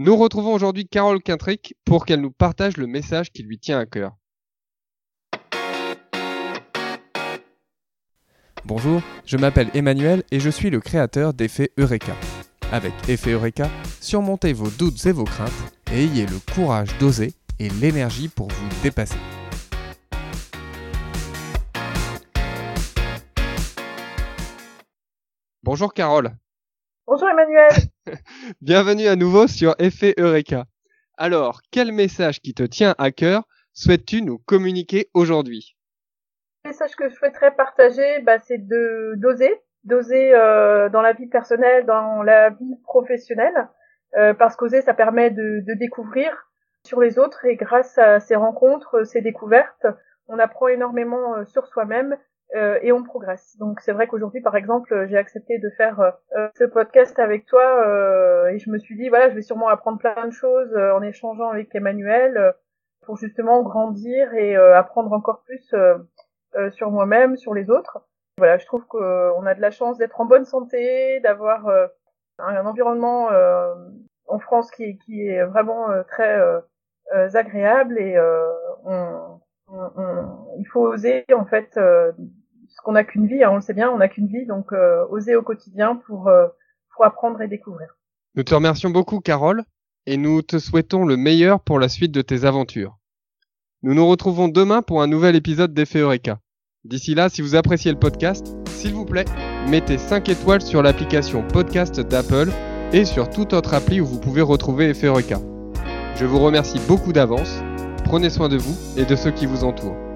Nous retrouvons aujourd'hui Carole Quintric pour qu'elle nous partage le message qui lui tient à cœur. Bonjour, je m'appelle Emmanuel et je suis le créateur d'Effet Eureka. Avec Effet Eureka, surmontez vos doutes et vos craintes et ayez le courage d'oser et l'énergie pour vous dépasser. Bonjour Carole. Bonjour Emmanuel. Bienvenue à nouveau sur Effet Eureka. Alors, quel message qui te tient à cœur souhaites-tu nous communiquer aujourd'hui? Le message que je souhaiterais partager, bah, c'est de d'oser, d'oser euh, dans la vie personnelle, dans la vie professionnelle, euh, parce qu'oser, ça permet de, de découvrir sur les autres et grâce à ces rencontres, ces découvertes, on apprend énormément euh, sur soi-même euh, et on progresse. Donc c'est vrai qu'aujourd'hui, par exemple, j'ai accepté de faire euh, ce podcast avec toi euh, et je me suis dit voilà, je vais sûrement apprendre plein de choses en échangeant avec Emmanuel pour justement grandir et apprendre encore plus sur moi-même, sur les autres. Voilà, je trouve qu'on a de la chance d'être en bonne santé, d'avoir un environnement en France qui, qui est vraiment très agréable et on, il faut oser en fait euh, ce qu'on n'a qu'une vie, hein, on le sait bien, on n'a qu'une vie, donc euh, oser au quotidien pour euh, pour apprendre et découvrir. Nous te remercions beaucoup, Carole, et nous te souhaitons le meilleur pour la suite de tes aventures. Nous nous retrouvons demain pour un nouvel épisode d'Effet Eureka. D'ici là, si vous appréciez le podcast, s'il vous plaît, mettez 5 étoiles sur l'application podcast d'Apple et sur toute autre appli où vous pouvez retrouver Effet Eureka. Je vous remercie beaucoup d'avance Prenez soin de vous et de ceux qui vous entourent.